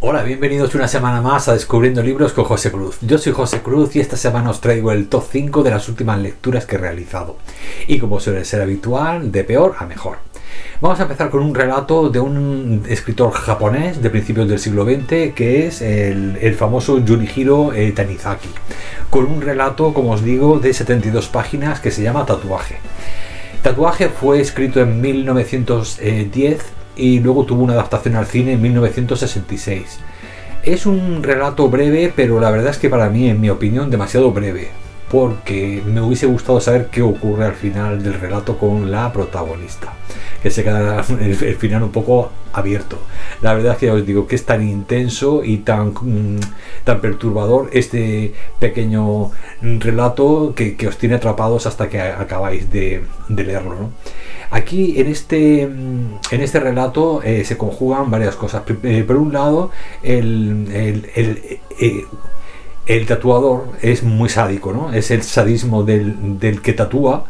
Hola, bienvenidos una semana más a Descubriendo Libros con José Cruz. Yo soy José Cruz y esta semana os traigo el top 5 de las últimas lecturas que he realizado. Y como suele ser habitual, de peor a mejor. Vamos a empezar con un relato de un escritor japonés de principios del siglo XX que es el, famoso Junihiro eh, Tanizaki, con un relato, como os digo, de 72 páginas que se llama Tatuaje. Tatuaje fue escrito en 1910 y luego tuvo una adaptación al cine en 1966. Es un relato breve, pero la verdad es que para mí, en mi opinión, demasiado breve, porque me hubiese gustado saber qué ocurre al final del relato con la protagonista, que se queda el, final un poco abierto. La verdad es que os digo que es tan intenso y tan, mm, tan perturbador este pequeño relato que, os tiene atrapados hasta que acabáis de, de leerlo. Aquí en este, en este relato eh, se conjugan varias cosas. Eh, por un lado, el, eh, el, tatuador es muy sádico, ¿no? Es el sadismo del, del que tatúa,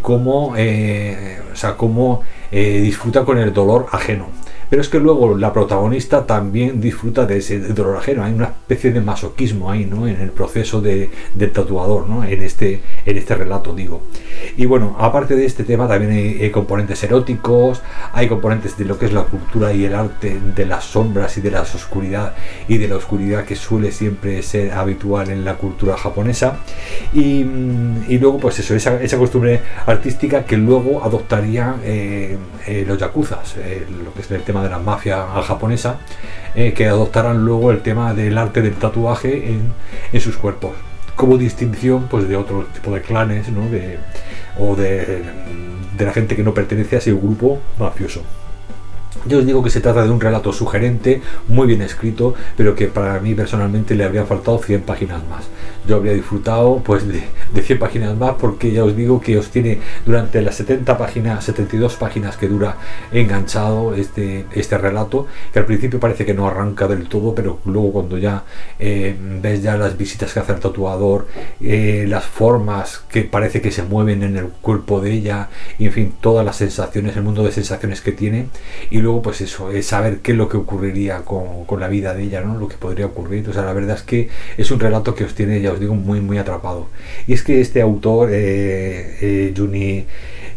como, o sea, como disfruta con el dolor ajeno. Pero es que luego la protagonista también disfruta de ese dolor ajeno. Hay una especie de masoquismo ahí, ¿no? En el proceso de, del tatuador, ¿no? En este, en este relato, digo. Y bueno, aparte de este tema también hay, componentes eróticos, hay componentes de lo que es la cultura y el arte de las sombras y de la oscuridad y de la oscuridad que suele siempre ser habitual en la cultura japonesa. Y, luego, pues eso, esa, costumbre artística que luego adoptaría eh, eh, los yakuzas, eh, lo que es el tema de la mafia japonesa, eh, que adoptaran luego el tema del arte del tatuaje en, sus cuerpos, como distinción pues, de otro tipo de clanes o de, de la gente que no pertenece a ese grupo mafioso. Yo os digo que se trata de un relato sugerente, muy bien escrito, pero que para mí personalmente le habría faltado 100 páginas más. Yo habría disfrutado pues de, 100 páginas más porque ya os digo que os tiene durante las 70 páginas, 72 páginas que dura enganchado este, este relato, que al principio parece que no arranca del todo, pero luego cuando ya eh, ves ya las visitas que hace el tatuador, eh, las formas que parece que se mueven en el cuerpo de ella, y en fin, todas las sensaciones, el mundo de sensaciones que tiene, y luego pues eso, es saber qué es lo que ocurriría con, la vida de ella, ¿no? Lo que podría ocurrir. O sea, la verdad es que es un relato que os tiene, ya os digo, muy, muy atrapado. Y es que este autor, eh, eh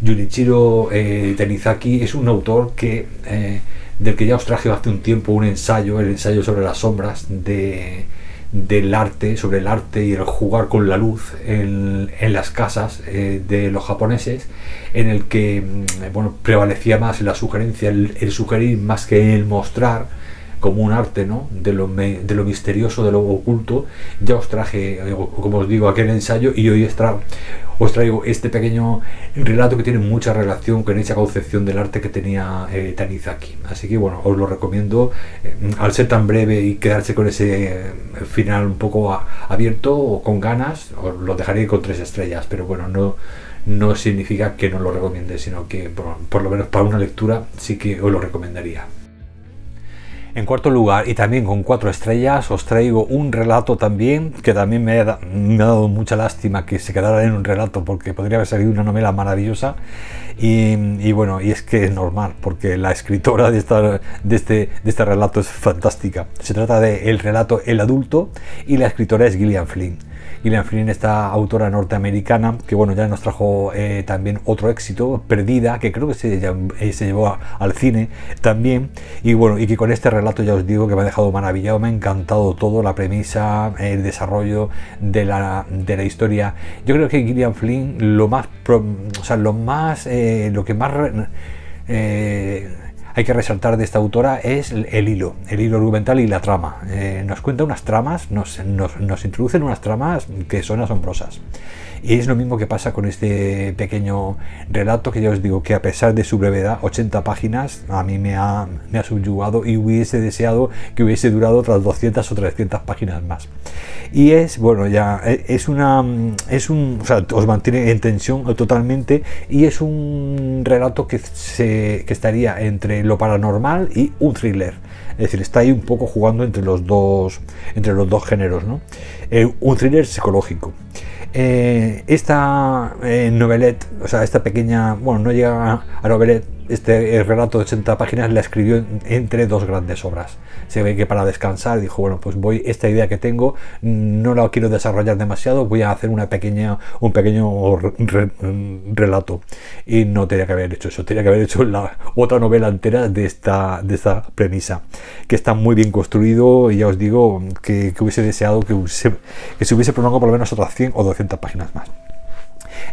Junichiro eh, Tenizaki, es un autor que eh, del que ya os traje hace un tiempo un ensayo, el ensayo sobre las sombras de del arte, sobre el arte y el jugar con la luz en, las casas eh, de los japoneses, en el que mm, bueno, prevalecía más la sugerencia, el, sugerir más que el mostrar como un arte ¿no? de, lo de lo misterioso, de lo oculto. Ya os traje, eh, como os digo, aquel ensayo y hoy os traigo este pequeño relato que tiene mucha relación con esa concepción del arte que tenía eh, Tanizaki. Así que bueno, os lo recomiendo. Eh, al ser tan breve y quedarse con ese final un poco abierto o con ganas, os lo dejaré con tres estrellas, pero bueno, no no significa que no lo recomiende, sino que por lo menos para una lectura sí que os lo recomendaría. En cuarto lugar, y también con cuatro estrellas, os traigo un relato también que también me ha, dado mucha lástima que se quedara en un relato porque podría haber salido una novela maravillosa. Y, bueno, y es que es normal porque la escritora de, esta, de, este, de este relato es fantástica. Se trata de el relato El adulto y la escritora es Gillian Flynn. Gillian Flynn, esta autora norteamericana, que bueno, ya nos trajo eh, también otro éxito, Perdida, que creo que se, eh, se llevó al cine también, y bueno, y que con este relato ya os digo que me ha dejado maravillado, me ha encantado todo, la premisa, el desarrollo de la, de la historia. Yo creo que Gillian Flynn, lo más, o sea, lo más, eh, lo que más hay que resaltar de esta autora es el, hilo, el hilo argumental y la trama. Eh, nos cuenta unas tramas, nos, nos, nos introducen unas tramas que son asombrosas. Y es lo mismo que pasa con este pequeño relato que ya os digo que a pesar de su brevedad, 80 páginas, a mí me ha, me ha subyugado y hubiese deseado que hubiese durado otras 200 o 300 páginas más. Y es, bueno, ya e, es una, es un, o sea, os mantiene en tensión totalmente y es un relato que, se, que estaría entre lo paranormal y un thriller. Es decir, está ahí un poco jugando entre los dos, entre los dos géneros, ¿no? Eh, un thriller psicológico. Eh, esta eh, novelette, o sea, esta pequeña, bueno, no llega a novelette, este relato de 80 páginas la escribió entre dos grandes obras. Se ve que para descansar dijo, bueno, pues voy, esta idea que tengo no la quiero desarrollar demasiado, voy a hacer una pequeña, un pequeño relato. Y no tenía que haber hecho eso, tenía que haber hecho la otra novela entera de esta, de esta premisa, que está muy bien construido y ya os digo que, hubiese deseado que, que se hubiese prolongado por lo menos otras 100 o 200 páginas más.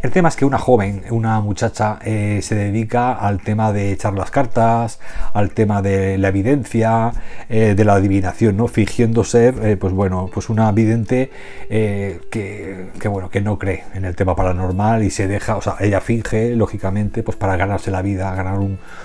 El tema es que una joven, una muchacha, eh, se dedica al tema de echar las cartas, al tema de la evidencia, eh, de la adivinación, ¿no? Fingiendo ser, eh, pues bueno, pues una vidente que, bueno, que no cree en el tema paranormal y se deja, o sea, ella finge, lógicamente, pues para ganarse la vida, ganar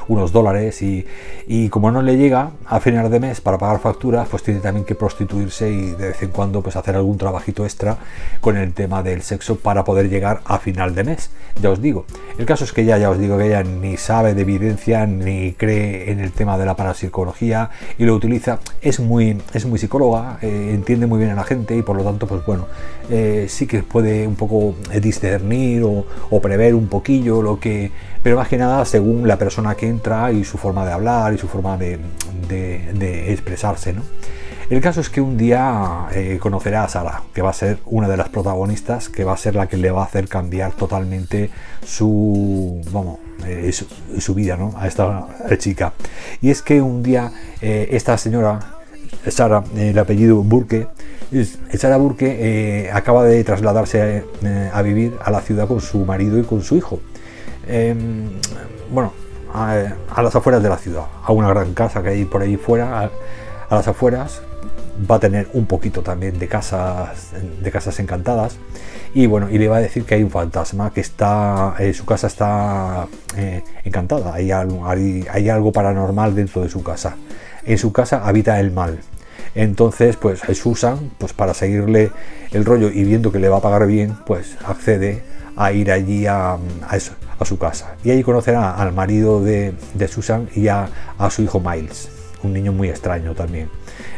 unos dólares y, y, como no le llega a final de mes para pagar facturas, pues tiene también que prostituirse y de vez en cuando pues hacer algún trabajito extra con el tema del sexo para poder llegar a final de mes. Ya os digo. El caso es que ya, os digo que ella ni sabe de evidencia, ni cree en el tema de la parapsicología y lo utiliza. Es muy, es muy psicóloga, eh, entiende muy bien a la gente y por lo tanto, pues bueno, eh, sí que puede un poco discernir o, prever un poquillo lo que. Pero más que nada según la persona que entra y su forma de hablar y su forma de, de expresarse, ¿no? El caso es que un día eh, conocerá a Sara, que va a ser una de las protagonistas, que va a ser la que le va a hacer cambiar totalmente su, eh, su, vida ¿no? a esta chica. Y es que un día eh, esta señora, Sara, el apellido Burke, Sara Burke acaba de trasladarse a, vivir a la ciudad con su marido y con su hijo. Em, bueno, a, las afueras de la ciudad, a una gran casa que hay por ahí fuera, a las afueras, va a tener un poquito también de casas, de casas encantadas. Y bueno, y le va a decir que hay un fantasma, que está, eh, su casa está eh, encantada, hay algo, hay, algo paranormal dentro de su casa. En su casa habita el mal. Entonces, pues Susan, pues para seguirle el rollo y viendo que le va a pagar bien, pues accede a ir allí a, a, su casa. Y allí conocerá al marido de, Susan y a su hijo Miles, un niño muy extraño también.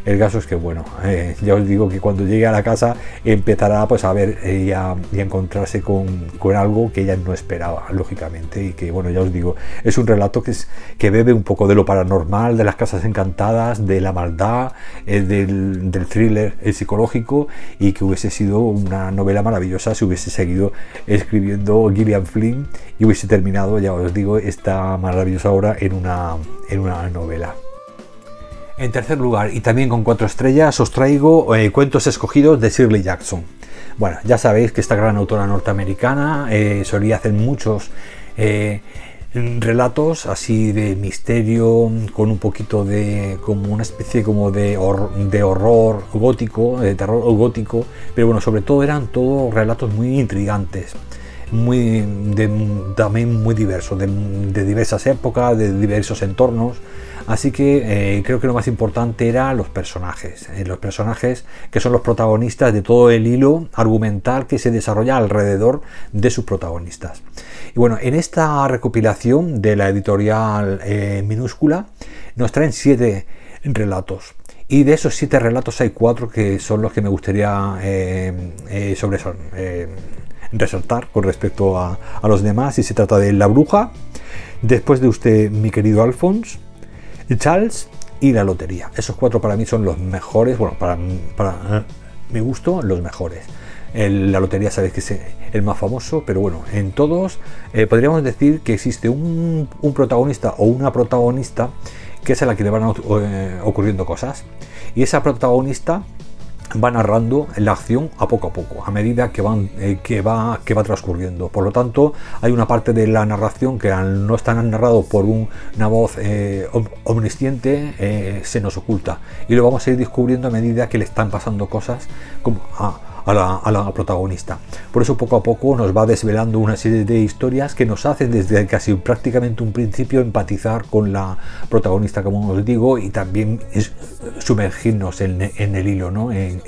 El caso es que, bueno, eh, ya os digo que cuando llegue a la casa empezará pues a ver eh, y, a, encontrarse con, algo que ella no esperaba, lógicamente, y que, bueno, ya os digo, es un relato que, es, que bebe un poco de lo paranormal, de las casas encantadas, de la maldad, eh, del, thriller psicológico, y que hubiese sido una novela maravillosa si hubiese seguido escribiendo Gillian Flynn y hubiese terminado, ya os digo, esta maravillosa obra en una, en una novela. En tercer lugar, y también con cuatro estrellas, os traigo eh, Cuentos escogidos de Shirley Jackson. Bueno, ya sabéis que esta gran autora norteamericana eh, solía hacer muchos eh, relatos así de misterio, con un poquito de, como una especie como de, de horror gótico, de terror gótico, pero bueno, sobre todo eran todos relatos muy intrigantes muy también muy diversos, de, diversas épocas, de diversos entornos. Así que eh, creo que lo más importante era los personajes, eh, los personajes que son los protagonistas de todo el hilo argumental que se desarrolla alrededor de sus protagonistas. Y bueno, en esta recopilación de la editorial eh, minúscula nos traen siete relatos. Y de esos siete relatos hay cuatro que son los que me gustaría sobre resaltar con respecto a, a, los demás. Y se trata de La Bruja, después de usted, mi querido Alphonse, Charles y la lotería. Esos cuatro para mí son los mejores, bueno, para, para mi gusto, los mejores. la lotería sabéis que es el más famoso, pero bueno, en todos eh, podríamos decir que existe un, protagonista o una protagonista que es a la que le van eh, ocurriendo cosas. Y esa protagonista va narrando la acción a poco a poco, a medida que, van, eh, que, va, que va transcurriendo. Por lo tanto, hay una parte de la narración que al no estar narrado por una voz eh, omnisciente, eh, se nos oculta. Y lo vamos a ir descubriendo a medida que le están pasando cosas como a, a la, protagonista. Por eso poco a poco nos va desvelando una serie de historias que nos hacen desde casi prácticamente un principio empatizar con la protagonista, como os digo, y también sumergirnos en, el hilo, ¿no? en,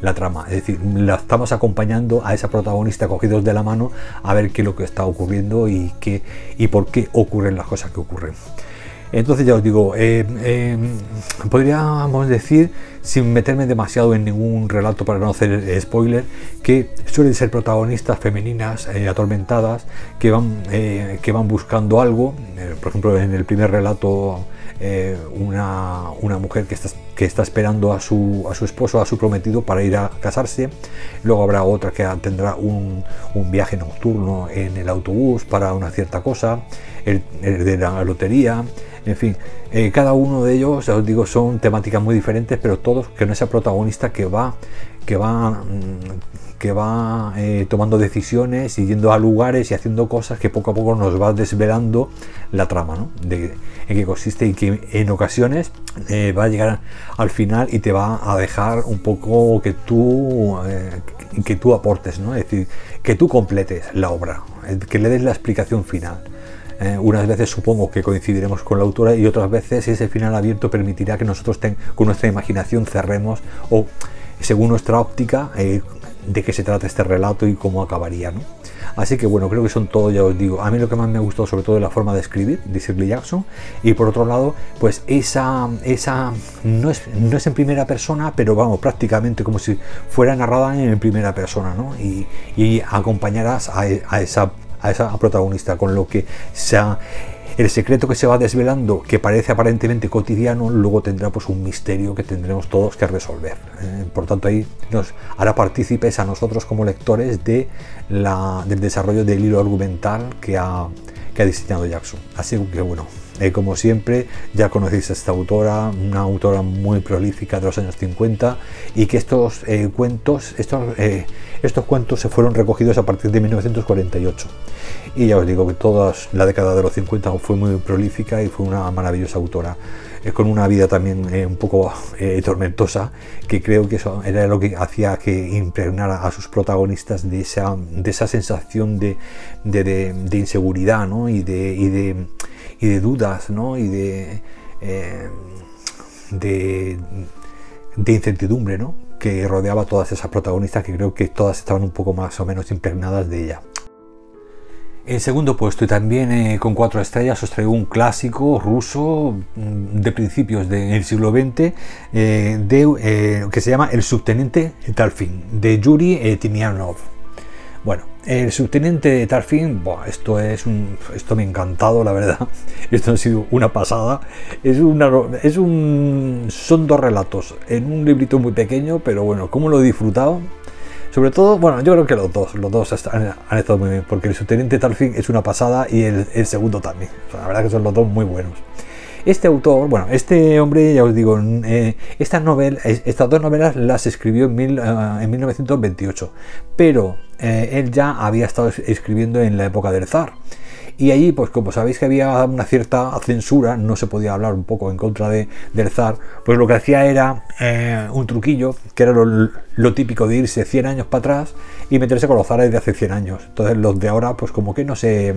la trama. Es decir, la estamos acompañando a esa protagonista cogidos de la mano a ver qué es lo que está ocurriendo y, qué, y por qué ocurren las cosas que ocurren. Entonces ya os digo, eh, eh, podríamos decir, sin meterme demasiado en ningún relato para no hacer spoiler, que suelen ser protagonistas femeninas eh, atormentadas que van, que van buscando algo. por ejemplo, en el primer relato una, mujer que está, esperando a su, esposo, a su prometido para ir a casarse. Luego habrá otra que tendrá un, viaje nocturno en el autobús para una cierta cosa. El de la lotería. En fin, eh, cada uno de ellos, ya os digo, son temáticas muy diferentes, pero todos que no esa protagonista que va, que va, mm, que va eh, tomando decisiones y yendo a lugares y haciendo cosas que poco a poco nos va desvelando la trama, ¿no? De, en qué consiste y que en ocasiones eh, va a llegar al final y te va a dejar un poco que tú, que tú aportes, ¿no? Es decir, que tú completes la obra, que le des la explicación final. Eh, unas veces supongo que coincidiremos con la autora y otras veces ese final abierto permitirá que nosotros con nuestra imaginación cerremos o según nuestra óptica eh, de qué se trata este relato y cómo acabaría. ¿no? Así que bueno, creo que son todo, ya os digo. A mí lo que más me gustó sobre todo es la forma de escribir de Shirley Jackson. Y por otro lado, pues esa, esa no, es, no es en primera persona, pero vamos, prácticamente como si fuera narrada en primera persona, ¿no? Y, y acompañarás a esa a esa protagonista, con lo que sea el secreto que se va desvelando, que parece aparentemente cotidiano, luego tendrá pues un misterio que tendremos todos que resolver. ¿eh? por tanto, ahí nos hará partícipes a nosotros como lectores de la, del desarrollo del hilo argumental que ha, que ha diseñado Jackson. Así que bueno, eh, como siempre, ya conocéis a esta autora, una autora muy prolífica de los años 50 y que estos eh, cuentos, estos, estos cuentos se fueron recogidos a partir de 1948. Y ya os digo que toda la década de los 50 fue muy prolífica y fue una maravillosa autora, eh, con una vida también eh, un poco eh, tormentosa, que creo que eso era lo que hacía que impregnara a sus protagonistas de esa, de esa sensación de, de, inseguridad ¿no? y, de, y, de, y de dudas ¿no? y de, de, de incertidumbre ¿no? que rodeaba a todas esas protagonistas que creo que todas estaban un poco más o menos impregnadas de ella. En segundo puesto y también eh, con cuatro estrellas os traigo un clásico ruso mm, de principios del siglo XX eh, de, eh, que se llama El subteniente Tarfin de Yuri Timianov. Bueno, el subteniente Tarfin, esto es un, esto me ha encantado la verdad, esto ha sido una pasada, es un, son dos relatos en un librito muy pequeño, pero bueno, cómo lo he disfrutado sobre todo, bueno, yo creo que los dos, los dos han estado muy bien, porque el subteniente Talfin es una pasada y el, segundo también. la verdad que son los dos muy buenos. Este autor, bueno, este hombre, ya os digo, eh, estas, dos novelas las escribió en, mil, eh, en 1928, pero eh, él ya había estado escribiendo en la época del zar. Y allí, pues como sabéis que había una cierta censura, no se podía hablar un poco en contra de, del zar, pues lo que hacía era un truquillo, que era lo, típico de irse 100 años para atrás y meterse con los zares de hace 100 años. Entonces los de ahora, pues como que no se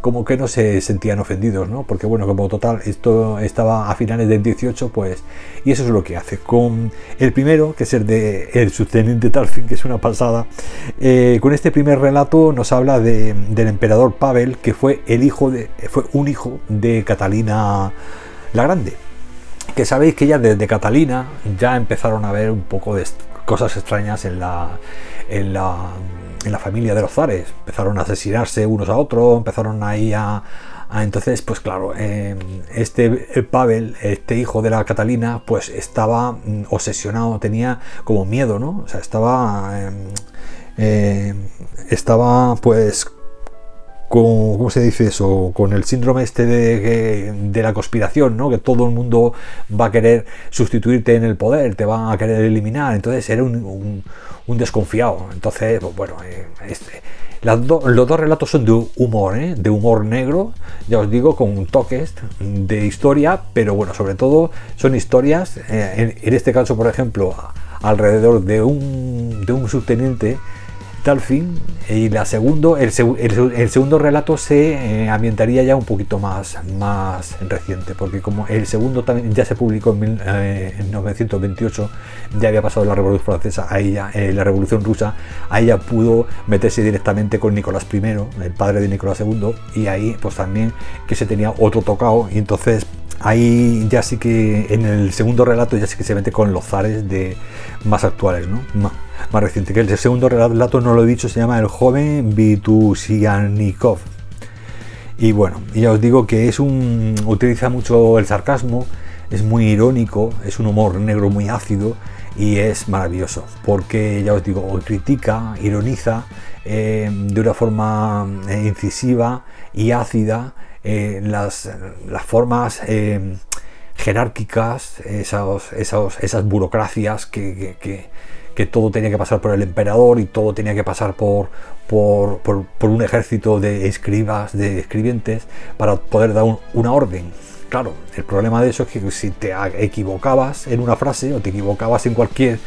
como que no se sentían ofendidos, ¿no? Porque bueno, como total, esto estaba a finales del 18, pues, y eso es lo que hace. Con el primero, que es el de el subteniente Talfin, que es una pasada, eh, con este primer relato nos habla de, del emperador Pavel, que fue el hijo de, fue un hijo de Catalina la Grande. Que sabéis que ya desde Catalina ya empezaron a ver un poco de cosas extrañas en la, en la en la familia de los zares. Empezaron a asesinarse unos a otros, empezaron ahí a, entonces, pues claro, em, este Pavel, este hijo de la Catalina, pues estaba mm, obsesionado, tenía como miedo, ¿no? O sea, estaba, em, em, estaba pues con, ¿cómo se dice eso? Con el síndrome este de, de, la conspiración, ¿no? Que todo el mundo va a querer sustituirte en el poder, te va a querer eliminar. Entonces era un, un desconfiado. Entonces, pues, bueno, eh, este, los dos relatos son de humor, ¿eh? de humor negro, ya os digo, con toques de historia, pero bueno, sobre todo son historias, eh, en, este caso, por ejemplo, alrededor de un, de un subteniente fin. Y la segundo, el, segundo relato se eh, ambientaría ya un poquito más, más reciente, porque como el segundo también ya se publicó en, 1928, eh, ya había pasado la Revolución Francesa, ahí eh, la Revolución Rusa, ahí ya pudo meterse directamente con Nicolás I, el padre de Nicolás II, y ahí pues también que se tenía otro tocado, y entonces ahí ya sí que en el segundo relato ya sí que se mete con los zares de más actuales, ¿no? Más reciente, que el segundo relato, no lo he dicho, se llama El joven Vitusianikov. Y bueno, ya os digo que es un. utiliza mucho el sarcasmo, es muy irónico, es un humor negro muy ácido y es maravilloso, porque ya os digo, critica, ironiza eh, de una forma eh, incisiva y ácida eh, las, las, formas jerárquicas, esas, esas burocracias que, que todo tenía que pasar por el emperador y todo tenía que pasar por, por, un ejército de escribas, de escribientes, para poder dar una orden. Claro, el problema de eso es que si te equivocabas en una frase o te equivocabas en cualquier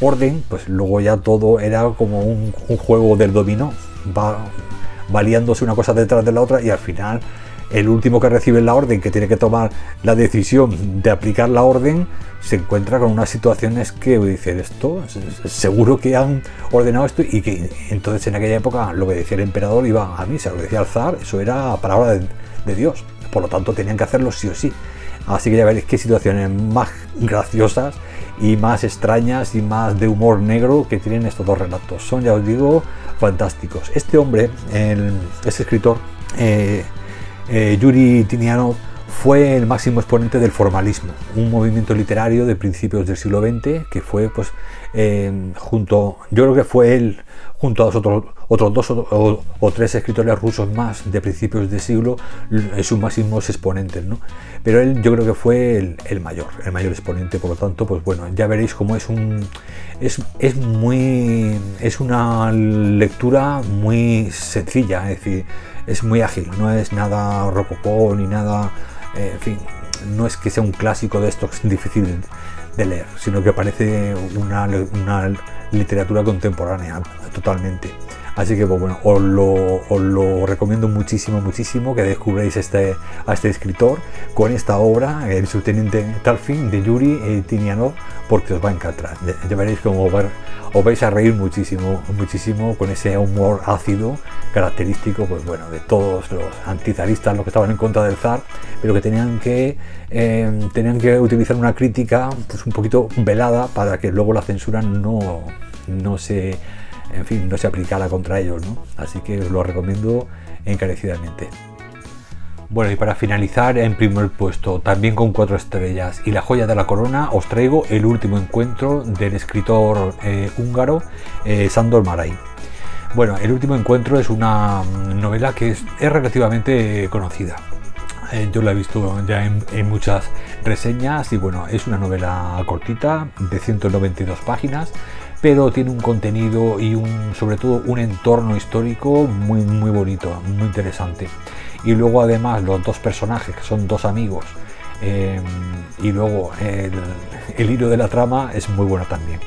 orden, pues luego ya todo era como un, juego del dominó, va valiéndose una cosa detrás de la otra y al final el último que recibe la orden, que tiene que tomar la decisión de aplicar la orden, se encuentra con unas situaciones que dice esto, seguro que han ordenado esto y que entonces en aquella época lo que decía el emperador iba a misa, lo decía el zar, eso era palabra de, de Dios, por lo tanto tenían que hacerlo sí o sí. Así que ya veréis qué situaciones más graciosas y más extrañas y más de humor negro que tienen estos dos relatos. Son, ya os digo, fantásticos. Este hombre, el, este escritor, eh, eh, Yuri Tinianov fue el máximo exponente del formalismo, un movimiento literario de principios del siglo XX que fue, pues, eh, junto, yo creo que fue él, junto a otros, otros dos o, tres escritores rusos más de principios del siglo, sus máximos exponentes, ¿no? Pero él, yo creo que fue el, mayor, el mayor exponente, por lo tanto, pues bueno, ya veréis cómo es un, es, es muy, es una lectura muy sencilla, es decir, es muy ágil, no es nada rococó ni nada, eh, en fin, no es que sea un clásico de estos difícil de leer, sino que parece una, una literatura contemporánea totalmente. Así que pues, bueno, os lo, recomiendo muchísimo, muchísimo que descubráis este, a este escritor con esta obra, El subteniente Talfin de Yuri e Tinianov, porque os va a encantar. Ya veréis cómo os vais a reír muchísimo, muchísimo con ese humor ácido característico, pues bueno, de todos los antizaristas, los que estaban en contra del zar, pero que tenían que em, tenían que utilizar una crítica pues un poquito velada para que luego la censura no, no se en fin, no se aplicara contra ellos, ¿no? Así que os lo recomiendo encarecidamente. Bueno, y para finalizar, en primer puesto, también con cuatro estrellas y la joya de la corona, os traigo el último encuentro del escritor eh, húngaro eh, Sandor Maray. Bueno, el último encuentro es una novela que es, relativamente conocida. Eh, yo la he visto ya en, en, muchas reseñas y bueno, es una novela cortita de 192 páginas pero tiene un contenido y un, sobre todo un entorno histórico muy, muy bonito, muy interesante. Y luego además los dos personajes, que son dos amigos, eh, y luego el, el hilo de la trama es muy bueno también.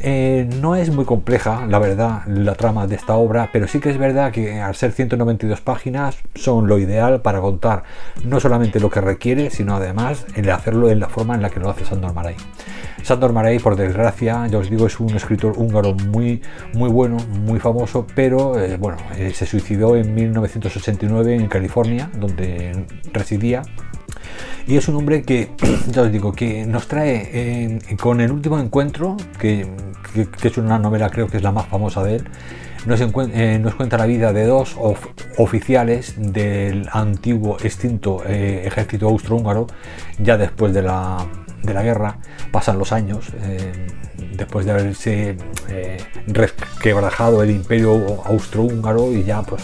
Eh, no es muy compleja, la verdad, la trama de esta obra, pero sí que es verdad que al ser 192 páginas son lo ideal para contar no solamente lo que requiere, sino además el hacerlo en la forma en la que lo hace Sandor Maray. Sandor Maray, por desgracia, ya os digo, es un escritor húngaro muy, muy bueno, muy famoso, pero eh, bueno, eh, se suicidó en 1989 en California, donde residía y es un hombre que, ya os digo, que nos trae eh, con el último encuentro, que, es una novela creo que es la más famosa de él, nos, eh, cuenta la vida de dos oficiales del antiguo extinto eh, ejército austrohúngaro, ya después de la, de la guerra, pasan los años, después de haberse resquebrajado el imperio austrohúngaro y ya pues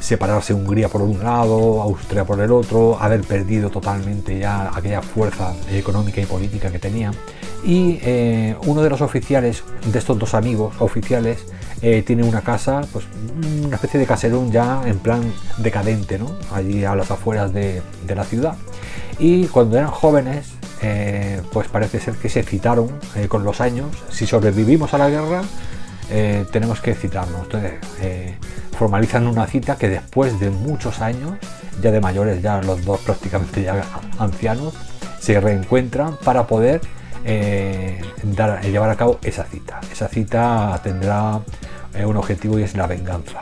separarse Hungría por un lado, Austria por el otro, haber perdido totalmente ya aquella fuerza económica y política que tenía. Y eh, uno de los oficiales, de estos dos amigos oficiales, eh, tiene una casa, pues una especie de caserón ya en plan decadente, ¿no? allí a las afueras de, la ciudad. Y cuando eran jóvenes, eh, pues parece ser que se citaron con los años, si sobrevivimos a la guerra, tenemos que citarnos. Entonces, formalizan una cita que después de muchos años, ya de mayores, ya los dos prácticamente ya ancianos, se reencuentran para poder dar, llevar a cabo esa cita. Esa cita tendrá un objetivo y es la venganza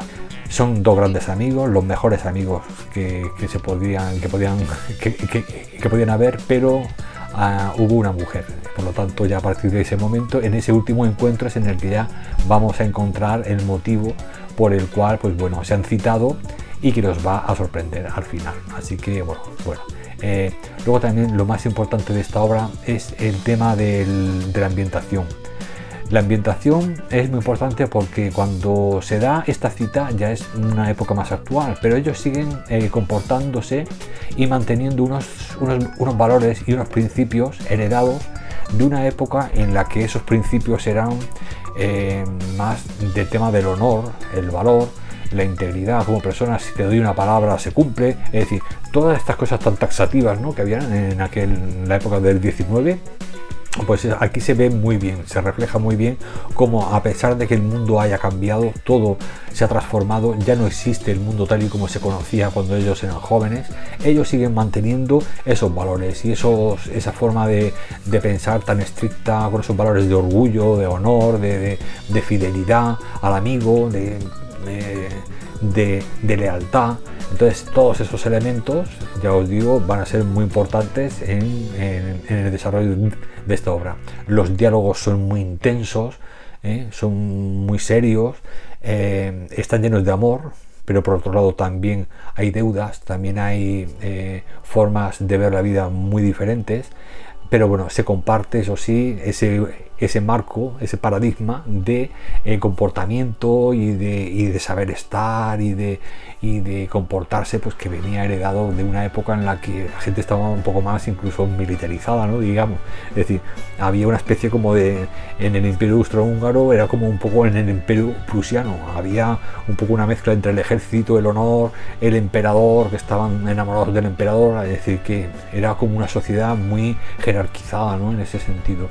son dos grandes amigos, los mejores amigos que, se podían, que podían, que, podían haber, pero ah, hubo una mujer. Por lo tanto, ya a partir de ese momento, en ese último encuentro es en el que ya vamos a encontrar el motivo por el cual, pues bueno, se han citado y que nos va a sorprender al final. Así que bueno, bueno. Eh, luego también lo más importante de esta obra es el tema de la ambientación. La ambientación es muy importante porque cuando se da esta cita ya es una época más actual, pero ellos siguen eh, comportándose y manteniendo unos, unos, valores y unos principios heredados de una época en la que esos principios eran eh, más del tema del honor, el valor, la integridad como persona, si te doy una palabra se cumple, es decir, todas estas cosas tan taxativas ¿no? que habían en, aquel, en la época del 19 pues aquí se ve muy bien, se refleja muy bien cómo a pesar de que el mundo haya cambiado, todo se ha transformado, ya no existe el mundo tal y como se conocía cuando ellos eran jóvenes, ellos siguen manteniendo esos valores y esa forma de, pensar tan estricta, con esos valores de orgullo, de honor, de, fidelidad al amigo, de lealtad. Entonces todos esos elementos, ya os digo, van a ser muy importantes en, el desarrollo de esta obra. Los diálogos son muy intensos, ¿eh? son muy serios, eh, están llenos de amor, pero por otro lado también hay deudas, también hay eh, formas de ver la vida muy diferentes, pero bueno, se comparte, eso sí, ese, ese marco, ese paradigma de eh, comportamiento y de, de, saber estar y de, y de comportarse, pues que venía heredado de una época en la que la gente estaba un poco más incluso militarizada, ¿no? Digamos. Es decir, había una especie como de. En el Imperio Austrohúngaro era como un poco en el Imperio Prusiano. Había un poco una mezcla entre el ejército, el honor, el emperador, que estaban enamorados del emperador. Es decir, que era como una sociedad muy jerarquizada, ¿no? En ese sentido.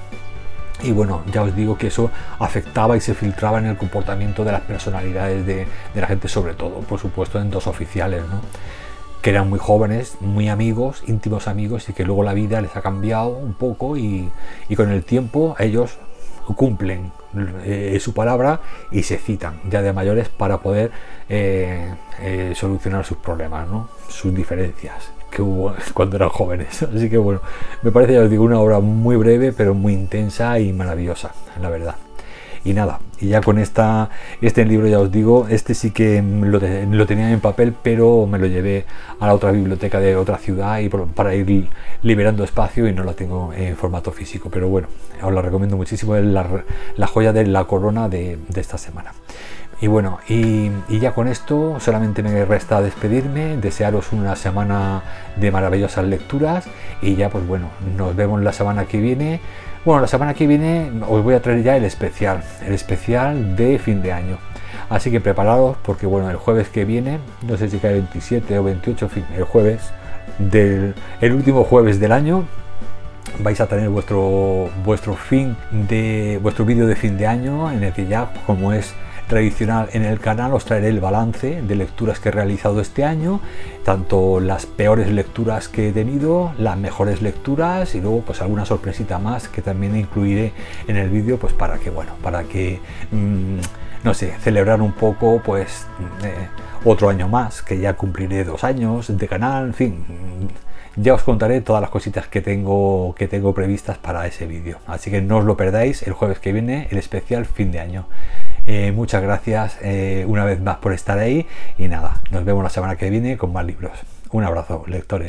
Y bueno, ya os digo que eso afectaba y se filtraba en el comportamiento de las personalidades de, la gente, sobre todo, por supuesto, en dos oficiales, ¿no? que eran muy jóvenes, muy amigos, íntimos amigos, y que luego la vida les ha cambiado un poco y, con el tiempo ellos cumplen eh, su palabra y se citan ya de mayores para poder eh, eh, solucionar sus problemas, ¿no? sus diferencias que hubo cuando eran jóvenes. Así que bueno, me parece, ya os digo, una obra muy breve, pero muy intensa y maravillosa, la verdad. Y nada, y ya con esta, este libro ya os digo, este sí que lo, lo, tenía en papel, pero me lo llevé a la otra biblioteca de otra ciudad y para ir liberando espacio y no lo tengo en formato físico. Pero bueno, os la recomiendo muchísimo, es la, la joya de la corona de, de esta semana. Y bueno, y, ya con esto solamente me resta despedirme, desearos una semana de maravillosas lecturas y ya pues bueno, nos vemos la semana que viene. Bueno, la semana que viene os voy a traer ya el especial, el especial de fin de año. Así que preparados porque bueno, el jueves que viene, no sé si cae 27 o 28, fin, el jueves del el último jueves del año vais a tener vuestro vuestro fin de vuestro vídeo de fin de año en el que ya como es tradicional en el canal os traeré el balance de lecturas que he realizado este año, tanto las peores lecturas que he tenido, las mejores lecturas y luego pues alguna sorpresita más que también incluiré en el vídeo pues para que bueno, para que mm, no sé, celebrar un poco pues eh, otro año más, que ya cumpliré dos años de canal, en fin, ya os contaré todas las cositas que tengo, que tengo previstas para ese vídeo. Así que no os lo perdáis el jueves que viene, el especial fin de año. Eh, muchas gracias eh, una vez más por estar ahí y nada, nos vemos la semana que viene con más libros. Un abrazo, lectores.